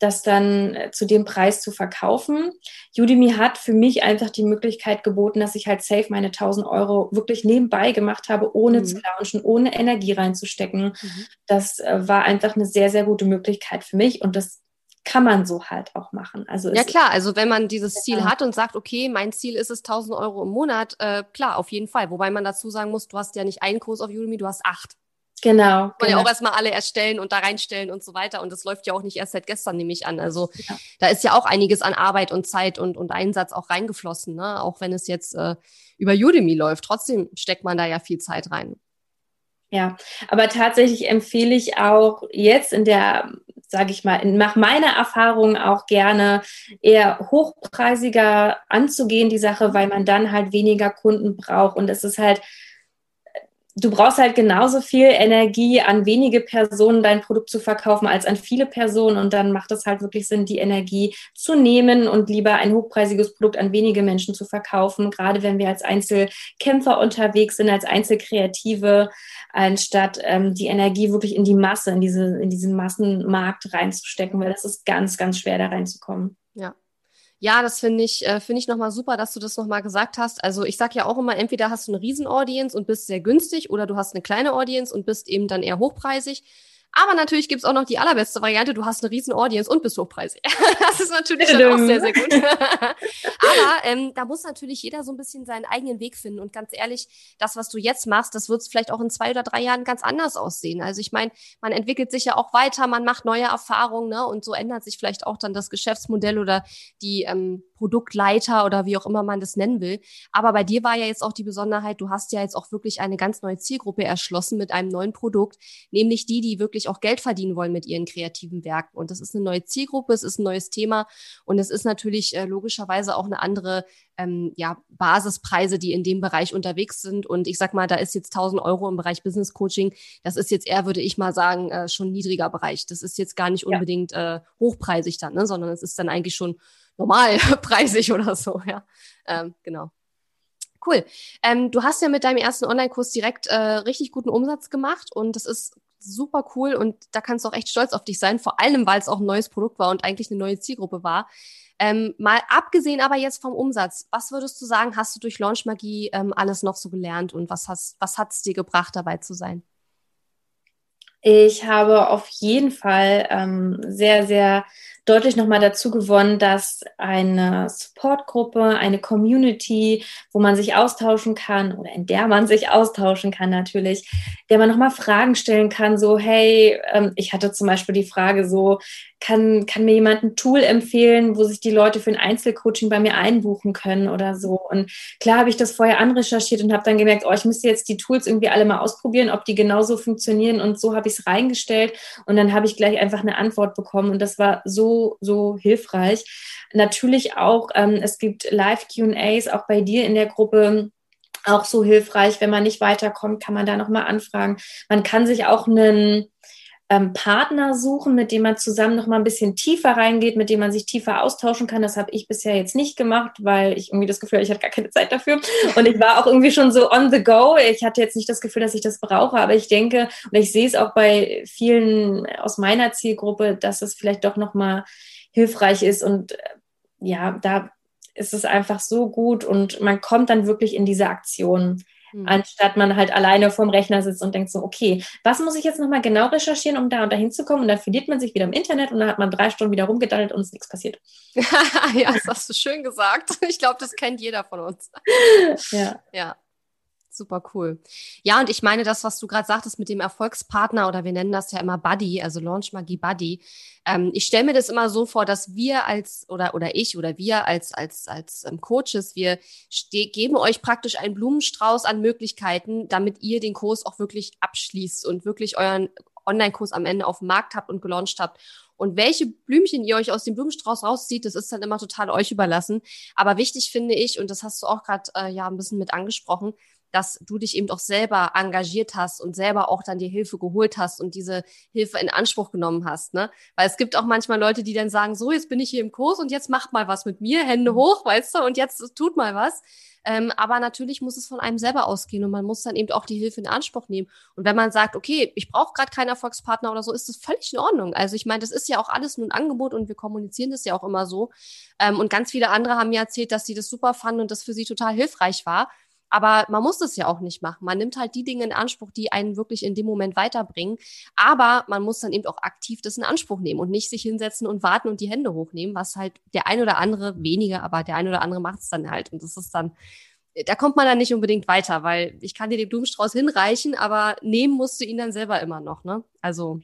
das dann äh, zu dem Preis zu verkaufen. Udemy hat für mich einfach die Möglichkeit geboten, dass ich halt safe meine 1000 Euro wirklich nebenbei gemacht habe, ohne mhm. zu launchen, ohne Energie reinzustecken. Mhm. Das äh, war einfach eine sehr, sehr gute Möglichkeit für mich und das kann man so halt auch machen. Also ja klar, also wenn man dieses Ziel ja. hat und sagt, okay, mein Ziel ist es 1000 Euro im Monat, äh, klar, auf jeden Fall. Wobei man dazu sagen muss, du hast ja nicht einen Kurs auf Udemy, du hast acht. Genau. Kann man genau. ja auch erstmal alle erstellen und da reinstellen und so weiter. Und das läuft ja auch nicht erst seit gestern, nehme ich an. Also ja. da ist ja auch einiges an Arbeit und Zeit und, und Einsatz auch reingeflossen, ne? Auch wenn es jetzt äh, über Udemy läuft. Trotzdem steckt man da ja viel Zeit rein. Ja, aber tatsächlich empfehle ich auch jetzt in der, sage ich mal, in, nach meiner Erfahrung auch gerne eher hochpreisiger anzugehen, die Sache, weil man dann halt weniger Kunden braucht. Und es ist halt, du brauchst halt genauso viel Energie, an wenige Personen dein Produkt zu verkaufen, als an viele Personen. Und dann macht es halt wirklich Sinn, die Energie zu nehmen und lieber ein hochpreisiges Produkt an wenige Menschen zu verkaufen, gerade wenn wir als Einzelkämpfer unterwegs sind, als Einzelkreative, anstatt ähm, die Energie wirklich in die Masse, in, diese, in diesen Massenmarkt reinzustecken, weil das ist ganz, ganz schwer, da reinzukommen. Ja. Das finde ich, äh, finde ich nochmal super, dass du das nochmal gesagt hast. Also ich sage ja auch immer, entweder hast du eine Riesen-Audience und bist sehr günstig oder du hast eine kleine Audience und bist eben dann eher hochpreisig. Aber natürlich gibt's auch noch die allerbeste Variante, du hast eine riesen Audience und bist hochpreisig. [laughs] das ist natürlich dann auch sehr, sehr gut. [laughs] Aber ähm, da muss natürlich jeder so ein bisschen seinen eigenen Weg finden. Und ganz ehrlich, das, was du jetzt machst, das wird vielleicht auch in zwei oder drei Jahren ganz anders aussehen. Also ich meine, man entwickelt sich ja auch weiter, man macht neue Erfahrungen, ne? Und so ändert sich vielleicht auch dann das Geschäftsmodell oder die ähm, Produktleiter oder wie auch immer man das nennen will. Aber bei dir war ja jetzt auch die Besonderheit, du hast ja jetzt auch wirklich eine ganz neue Zielgruppe erschlossen mit einem neuen Produkt, nämlich die, die wirklich auch Geld verdienen wollen mit ihren kreativen Werken. Und das ist eine neue Zielgruppe, es ist ein neues Thema und es ist natürlich äh, logischerweise auch eine andere ähm, ja, Basispreise, die in dem Bereich unterwegs sind. Und ich sag mal, da ist jetzt 1000 Euro im Bereich Business Coaching. Das ist jetzt eher, würde ich mal sagen, äh, schon niedriger Bereich. Das ist jetzt gar nicht unbedingt ja. äh, hochpreisig dann, ne? sondern es ist dann eigentlich schon normalpreisig [laughs] oder so, ja. Ähm, genau. Cool. Ähm, du hast ja mit deinem ersten Online-Kurs direkt äh, richtig guten Umsatz gemacht und das ist super cool und da kannst du auch echt stolz auf dich sein, vor allem weil es auch ein neues Produkt war und eigentlich eine neue Zielgruppe war. Ähm, mal abgesehen aber jetzt vom Umsatz, was würdest du sagen, hast du durch Launch Magie ähm, alles noch so gelernt und was, was hat es dir gebracht, dabei zu sein? Ich habe auf jeden Fall ähm, sehr, sehr deutlich nochmal dazu gewonnen, dass eine Supportgruppe, eine Community, wo man sich austauschen kann oder in der man sich austauschen kann natürlich, der man nochmal Fragen stellen kann, so, hey, ähm, ich hatte zum Beispiel die Frage so, kann, kann mir jemand ein Tool empfehlen, wo sich die Leute für ein Einzelcoaching bei mir einbuchen können oder so. Und klar habe ich das vorher anrecherchiert und habe dann gemerkt, oh, ich müsste jetzt die Tools irgendwie alle mal ausprobieren, ob die genauso funktionieren. Und so habe ich es reingestellt und dann habe ich gleich einfach eine Antwort bekommen. Und das war so, so hilfreich. Natürlich auch, ähm, es gibt Live-QAs auch bei dir in der Gruppe auch so hilfreich. Wenn man nicht weiterkommt, kann man da nochmal anfragen. Man kann sich auch einen ähm, Partner suchen, mit dem man zusammen noch mal ein bisschen tiefer reingeht, mit dem man sich tiefer austauschen kann. Das habe ich bisher jetzt nicht gemacht, weil ich irgendwie das Gefühl habe, ich hatte gar keine Zeit dafür. Und ich war auch irgendwie schon so on the go. Ich hatte jetzt nicht das Gefühl, dass ich das brauche, aber ich denke, und ich sehe es auch bei vielen aus meiner Zielgruppe, dass es vielleicht doch noch mal hilfreich ist. Und äh, ja, da ist es einfach so gut und man kommt dann wirklich in diese Aktion mhm. anstatt man halt alleine vorm Rechner sitzt und denkt so, okay, was muss ich jetzt nochmal genau recherchieren, um da und da hinzukommen? Und dann verliert man sich wieder im Internet und dann hat man drei Stunden wieder rumgedaddelt und es ist nichts passiert. [laughs] ja, das hast du schön gesagt. Ich glaube, das kennt jeder von uns. ja. Ja. Super cool. Ja, und ich meine, das, was du gerade sagtest mit dem Erfolgspartner oder wir nennen das ja immer Buddy, also Launch Magie Buddy. Ähm, ich stelle mir das immer so vor, dass wir als oder oder ich oder wir als als als ähm, Coaches, wir geben euch praktisch einen Blumenstrauß an Möglichkeiten, damit ihr den Kurs auch wirklich abschließt und wirklich euren Online-Kurs am Ende auf dem Markt habt und gelauncht habt. Und welche Blümchen ihr euch aus dem Blumenstrauß rauszieht, das ist dann immer total euch überlassen. Aber wichtig finde ich, und das hast du auch gerade äh, ja ein bisschen mit angesprochen, dass du dich eben auch selber engagiert hast und selber auch dann dir Hilfe geholt hast und diese Hilfe in Anspruch genommen hast, ne? Weil es gibt auch manchmal Leute, die dann sagen, so, jetzt bin ich hier im Kurs und jetzt macht mal was mit mir, Hände hoch, weißt du, und jetzt tut mal was. Ähm, aber natürlich muss es von einem selber ausgehen und man muss dann eben auch die Hilfe in Anspruch nehmen. Und wenn man sagt, okay, ich brauche gerade keinen Erfolgspartner oder so, ist das völlig in Ordnung. Also ich meine, das ist ja auch alles nur ein Angebot und wir kommunizieren das ja auch immer so. Ähm, und ganz viele andere haben mir erzählt, dass sie das super fanden und das für sie total hilfreich war. Aber man muss das ja auch nicht machen. Man nimmt halt die Dinge in Anspruch, die einen wirklich in dem Moment weiterbringen. Aber man muss dann eben auch aktiv das in Anspruch nehmen und nicht sich hinsetzen und warten und die Hände hochnehmen, was halt der ein oder andere weniger, aber der ein oder andere macht es dann halt. Und das ist dann, da kommt man dann nicht unbedingt weiter, weil ich kann dir den Blumenstrauß hinreichen, aber nehmen musst du ihn dann selber immer noch, ne? Also,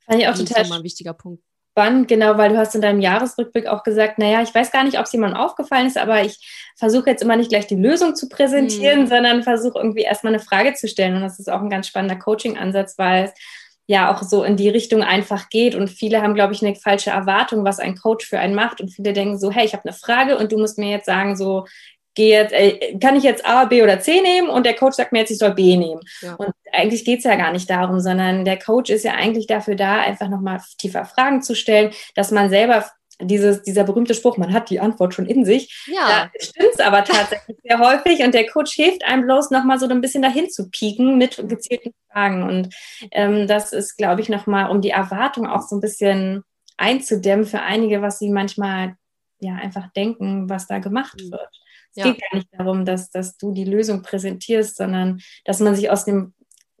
Fand ich auch total ein wichtiger Punkt spannend, genau, weil du hast in deinem Jahresrückblick auch gesagt, naja, ich weiß gar nicht, ob es jemandem aufgefallen ist, aber ich versuche jetzt immer nicht gleich die Lösung zu präsentieren, mhm. sondern versuche irgendwie erstmal eine Frage zu stellen. Und das ist auch ein ganz spannender Coaching-Ansatz, weil es ja auch so in die Richtung einfach geht. Und viele haben, glaube ich, eine falsche Erwartung, was ein Coach für einen macht. Und viele denken so, hey, ich habe eine Frage und du musst mir jetzt sagen, so, gehe jetzt, äh, kann ich jetzt A, B oder C nehmen und der Coach sagt mir jetzt, ich soll B nehmen. Ja. Und eigentlich geht es ja gar nicht darum, sondern der Coach ist ja eigentlich dafür da, einfach nochmal tiefer Fragen zu stellen, dass man selber dieses, dieser berühmte Spruch, man hat die Antwort schon in sich. Ja. Stimmt es aber tatsächlich sehr häufig und der Coach hilft einem bloß nochmal so ein bisschen dahin zu pieken mit gezielten Fragen. Und ähm, das ist, glaube ich, nochmal, um die Erwartung auch so ein bisschen einzudämmen für einige, was sie manchmal ja einfach denken, was da gemacht mhm. wird. Es ja. geht gar nicht darum, dass, dass du die Lösung präsentierst, sondern dass man sich aus dem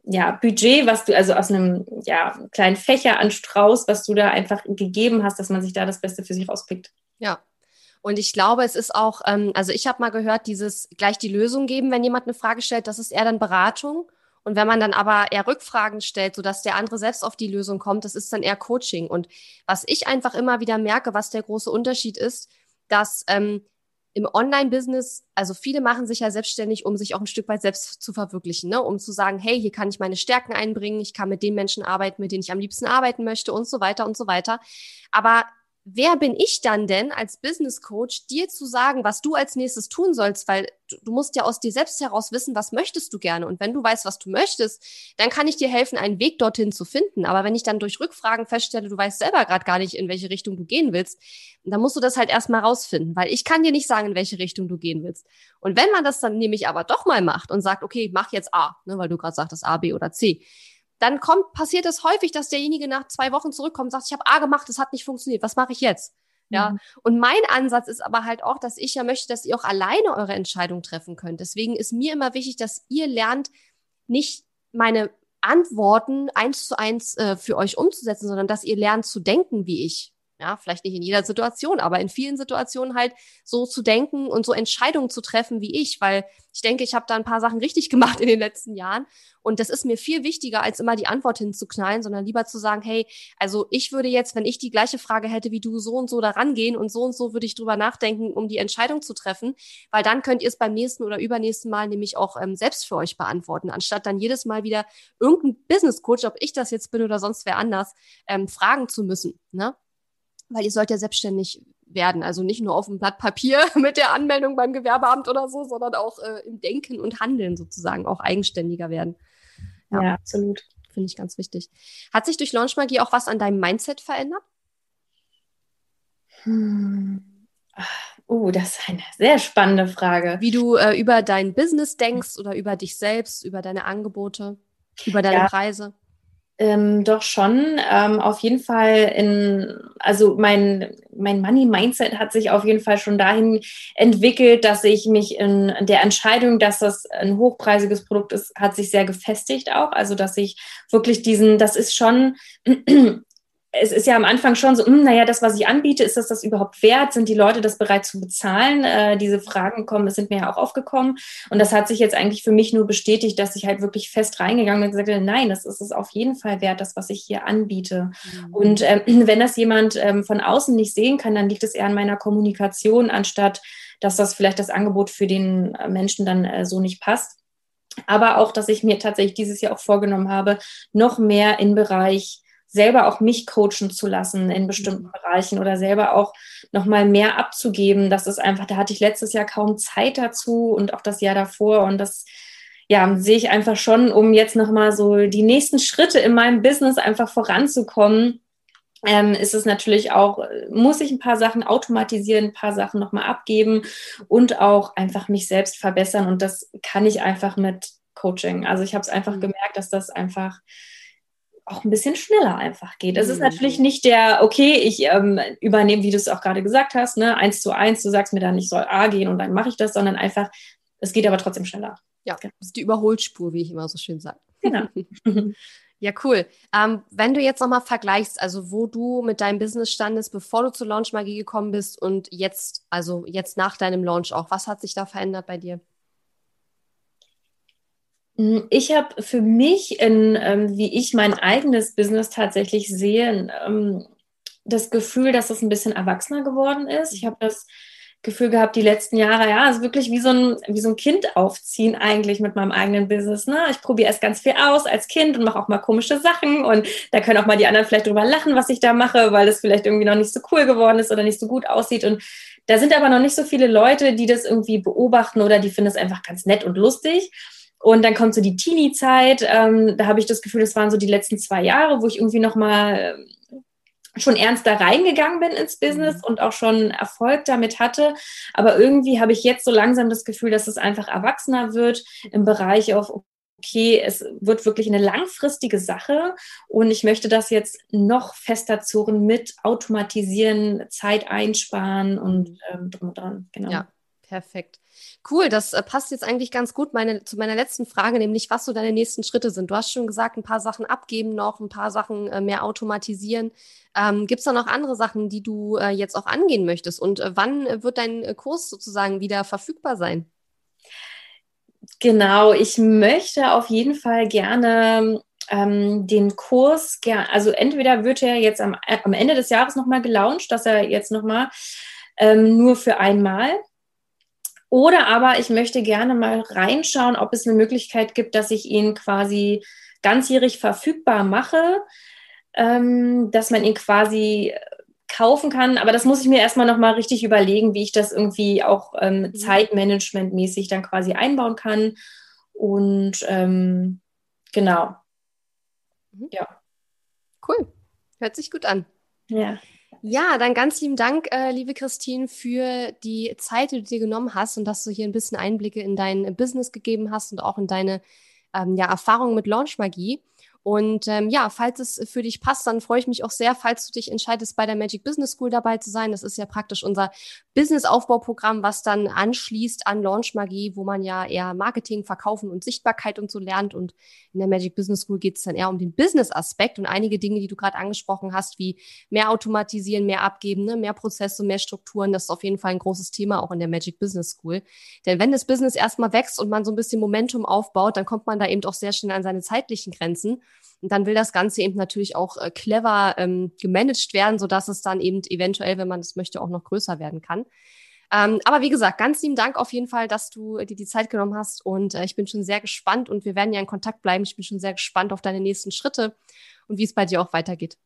ja, Budget, was du, also aus einem ja, kleinen Fächer an Strauß, was du da einfach gegeben hast, dass man sich da das Beste für sich rauspickt. Ja. Und ich glaube, es ist auch, ähm, also ich habe mal gehört, dieses gleich die Lösung geben, wenn jemand eine Frage stellt, das ist eher dann Beratung. Und wenn man dann aber eher Rückfragen stellt, sodass der andere selbst auf die Lösung kommt, das ist dann eher Coaching. Und was ich einfach immer wieder merke, was der große Unterschied ist, dass ähm, im Online-Business, also viele machen sich ja selbstständig, um sich auch ein Stück weit selbst zu verwirklichen, ne? um zu sagen, hey, hier kann ich meine Stärken einbringen, ich kann mit den Menschen arbeiten, mit denen ich am liebsten arbeiten möchte und so weiter und so weiter. Aber wer bin ich dann denn als Business Coach, dir zu sagen, was du als nächstes tun sollst? Weil du, musst ja aus dir selbst heraus wissen, was möchtest du gerne. Und wenn du weißt, was du möchtest, dann kann ich dir helfen, einen Weg dorthin zu finden. Aber wenn ich dann durch Rückfragen feststelle, du weißt selber gerade gar nicht, in welche Richtung du gehen willst, dann musst du das halt erstmal rausfinden, weil ich kann dir nicht sagen, in welche Richtung du gehen willst. Und wenn man das dann nämlich aber doch mal macht und sagt, okay, mach jetzt A, ne, weil du gerade sagtest A, B oder C, dann kommt, passiert es häufig, dass derjenige nach zwei Wochen zurückkommt und sagt, ich habe A gemacht, es hat nicht funktioniert, was mache ich jetzt? Ja, mhm. und mein Ansatz ist aber halt auch, dass ich ja möchte, dass ihr auch alleine eure Entscheidung treffen könnt. Deswegen ist mir immer wichtig, dass ihr lernt, nicht meine Antworten eins zu eins äh, für euch umzusetzen, sondern dass ihr lernt zu denken wie ich. Ja, vielleicht nicht in jeder Situation, aber in vielen Situationen halt so zu denken und so Entscheidungen zu treffen wie ich, weil ich denke, ich habe da ein paar Sachen richtig [laughs] gemacht in den letzten Jahren und das ist mir viel wichtiger, als immer die Antwort hinzuknallen, sondern lieber zu sagen, hey, also ich würde jetzt, wenn ich die gleiche Frage hätte wie du, so und so da rangehen und so und so würde ich drüber nachdenken, um die Entscheidung zu treffen, weil dann könnt ihr es beim nächsten oder übernächsten Mal nämlich auch ähm, selbst für euch beantworten, anstatt dann jedes Mal wieder irgendein Business Coach, ob ich das jetzt bin oder sonst wer anders, ähm, fragen zu müssen. Ne? Weil ihr sollt ja selbstständig werden. Also nicht nur auf dem Blatt Papier [laughs] mit der Anmeldung beim Gewerbeamt oder so, sondern auch äh, im Denken und Handeln sozusagen auch eigenständiger werden. Ja, ja absolut. Finde ich ganz wichtig. Hat sich durch Launchmagie auch was an deinem Mindset verändert? Hm. Oh, das ist eine sehr spannende Frage. Wie du äh, über dein Business denkst oder über dich selbst, über deine Angebote, über deine ja. Preise. Ähm, doch schon. Ähm, auf jeden Fall in, also mein, mein Money-Mindset hat sich auf jeden Fall schon dahin entwickelt, dass ich mich in der Entscheidung, dass das ein hochpreisiges Produkt ist, hat sich sehr gefestigt auch. Also, dass ich wirklich diesen, das ist schon es ist ja am Anfang schon so, hm, naja, das, was ich anbiete, ist das das überhaupt wert? Sind die Leute das bereit zu bezahlen? Äh, diese Fragen kommen, sind mir ja auch aufgekommen. Und das hat sich jetzt eigentlich für mich nur bestätigt, dass ich halt wirklich fest reingegangen bin und gesagt habe, nein, das ist es auf jeden Fall wert, das, was ich hier anbiete. Mhm. Und ähm, [clears throat] wenn das jemand ähm, von außen nicht sehen kann, dann liegt es eher an meiner Kommunikation, anstatt dass das vielleicht das Angebot für den äh, Menschen dann äh, so nicht passt. Aber auch, dass ich mir tatsächlich dieses Jahr auch vorgenommen habe, noch mehr im Bereich selber auch mich coachen zu lassen in bestimmten mhm. Bereichen oder selber auch nochmal mehr abzugeben. Das ist einfach, da hatte ich letztes Jahr kaum Zeit dazu und auch das Jahr davor und das ja, sehe ich einfach schon, um jetzt nochmal so die nächsten Schritte in meinem Business einfach voranzukommen, ähm, ist es natürlich auch, muss ich ein paar Sachen automatisieren, ein paar Sachen nochmal abgeben und auch einfach mich selbst verbessern. Und das kann ich einfach mit Coaching. Also ich habe es einfach mhm. gemerkt, dass das einfach auch ein bisschen schneller einfach geht. Es mhm. ist natürlich nicht der, okay, ich ähm, übernehme, wie du es auch gerade gesagt hast, ne, eins zu eins, du sagst mir dann, ich soll A gehen und dann mache ich das, sondern einfach, es geht aber trotzdem schneller. Ja, das ist die Überholspur, wie ich immer so schön sage. Genau. [laughs] ja, cool. Ähm, wenn du jetzt nochmal vergleichst, also wo du mit deinem Business standest, bevor du zur Launch Magie gekommen bist und jetzt, also jetzt nach deinem Launch auch, was hat sich da verändert bei dir? Hm, ich habe für mich, in, ähm, wie ich mein eigenes Business tatsächlich sehe, ähm, das Gefühl, dass es ein bisschen erwachsener geworden ist. Ich habe das Gefühl gehabt, die letzten Jahre, ja, es ist wirklich wie so ein, wie so ein Kind aufziehen eigentlich mit meinem eigenen Business. Ne? Ich probiere erst ganz viel aus als Kind und mache auch mal komische Sachen und da können auch mal die anderen vielleicht drüber lachen, was ich da mache, weil es vielleicht irgendwie noch nicht so cool geworden ist oder nicht so gut aussieht. Und da sind aber noch nicht so viele Leute, die das irgendwie beobachten oder die finden es einfach ganz nett und lustig. Und dann kommt so die Teenie-Zeit. Ähm, da habe ich das Gefühl, das waren so die letzten zwei Jahre, wo ich irgendwie nochmal ähm, schon ernster reingegangen bin ins Business mhm. und auch schon Erfolg damit hatte. Aber irgendwie habe ich jetzt so langsam das Gefühl, dass es einfach erwachsener wird im Bereich auf, okay, es wird wirklich eine langfristige Sache und ich möchte das jetzt noch fester zurren mit automatisieren, Zeit einsparen und ähm, drum und dran. Genau. Ja, perfekt. Cool, das äh, passt jetzt eigentlich ganz gut meine, zu meiner letzten Frage, nämlich was so deine nächsten Schritte sind. Du hast schon gesagt, ein paar Sachen abgeben noch, ein paar Sachen äh, mehr automatisieren. Ähm, Gibt es da noch andere Sachen, die du äh, jetzt auch angehen möchtest? Und äh, wann wird dein äh, Kurs sozusagen wieder verfügbar sein? Genau, ich möchte auf jeden Fall gerne ähm, den Kurs, also entweder wird er jetzt am, äh, am Ende des Jahres nochmal gelauncht, dass er jetzt nochmal ähm, nur für einmal oder aber ich möchte gerne mal reinschauen, ob es eine Möglichkeit gibt, dass ich ihn quasi ganzjährig verfügbar mache, ähm, dass man ihn quasi kaufen kann. Aber das muss ich mir erstmal nochmal richtig überlegen, wie ich das irgendwie auch ähm, mhm. zeitmanagementmäßig dann quasi einbauen kann. Und ähm, genau. Mhm. Ja. Cool. Hört sich gut an. Ja. Ja, dann ganz lieben Dank, äh, liebe Christine, für die Zeit, die du dir genommen hast und dass du hier ein bisschen Einblicke in dein Business gegeben hast und auch in deine ähm, ja, Erfahrungen mit Launchmagie. Und ähm, ja, falls es für dich passt, dann freue ich mich auch sehr, falls du dich entscheidest, bei der Magic Business School dabei zu sein. Das ist ja praktisch unser Business-Aufbauprogramm, was dann anschließt an Launch Magie, wo man ja eher Marketing, Verkaufen und Sichtbarkeit und so lernt. Und in der Magic Business School geht es dann eher um den Business-Aspekt und einige Dinge, die du gerade angesprochen hast, wie mehr automatisieren, mehr abgeben, ne, mehr Prozesse, mehr Strukturen. Das ist auf jeden Fall ein großes Thema auch in der Magic Business School. Denn wenn das Business erstmal wächst und man so ein bisschen Momentum aufbaut, dann kommt man da eben auch sehr schnell an seine zeitlichen Grenzen. Und dann will das Ganze eben natürlich auch äh, clever ähm, gemanagt werden, sodass es dann eben eventuell, wenn man das möchte, auch noch größer werden kann. Ähm, aber wie gesagt, ganz lieben Dank auf jeden Fall, dass du dir die Zeit genommen hast. Und äh, ich bin schon sehr gespannt und wir werden ja in Kontakt bleiben. Ich bin schon sehr gespannt auf deine nächsten Schritte und wie es bei dir auch weitergeht.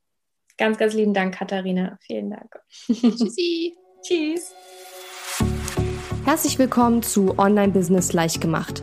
Ganz, ganz lieben Dank, Katharina. Vielen Dank. Tschüssi. [laughs] Tschüss. Herzlich willkommen zu Online Business leicht gemacht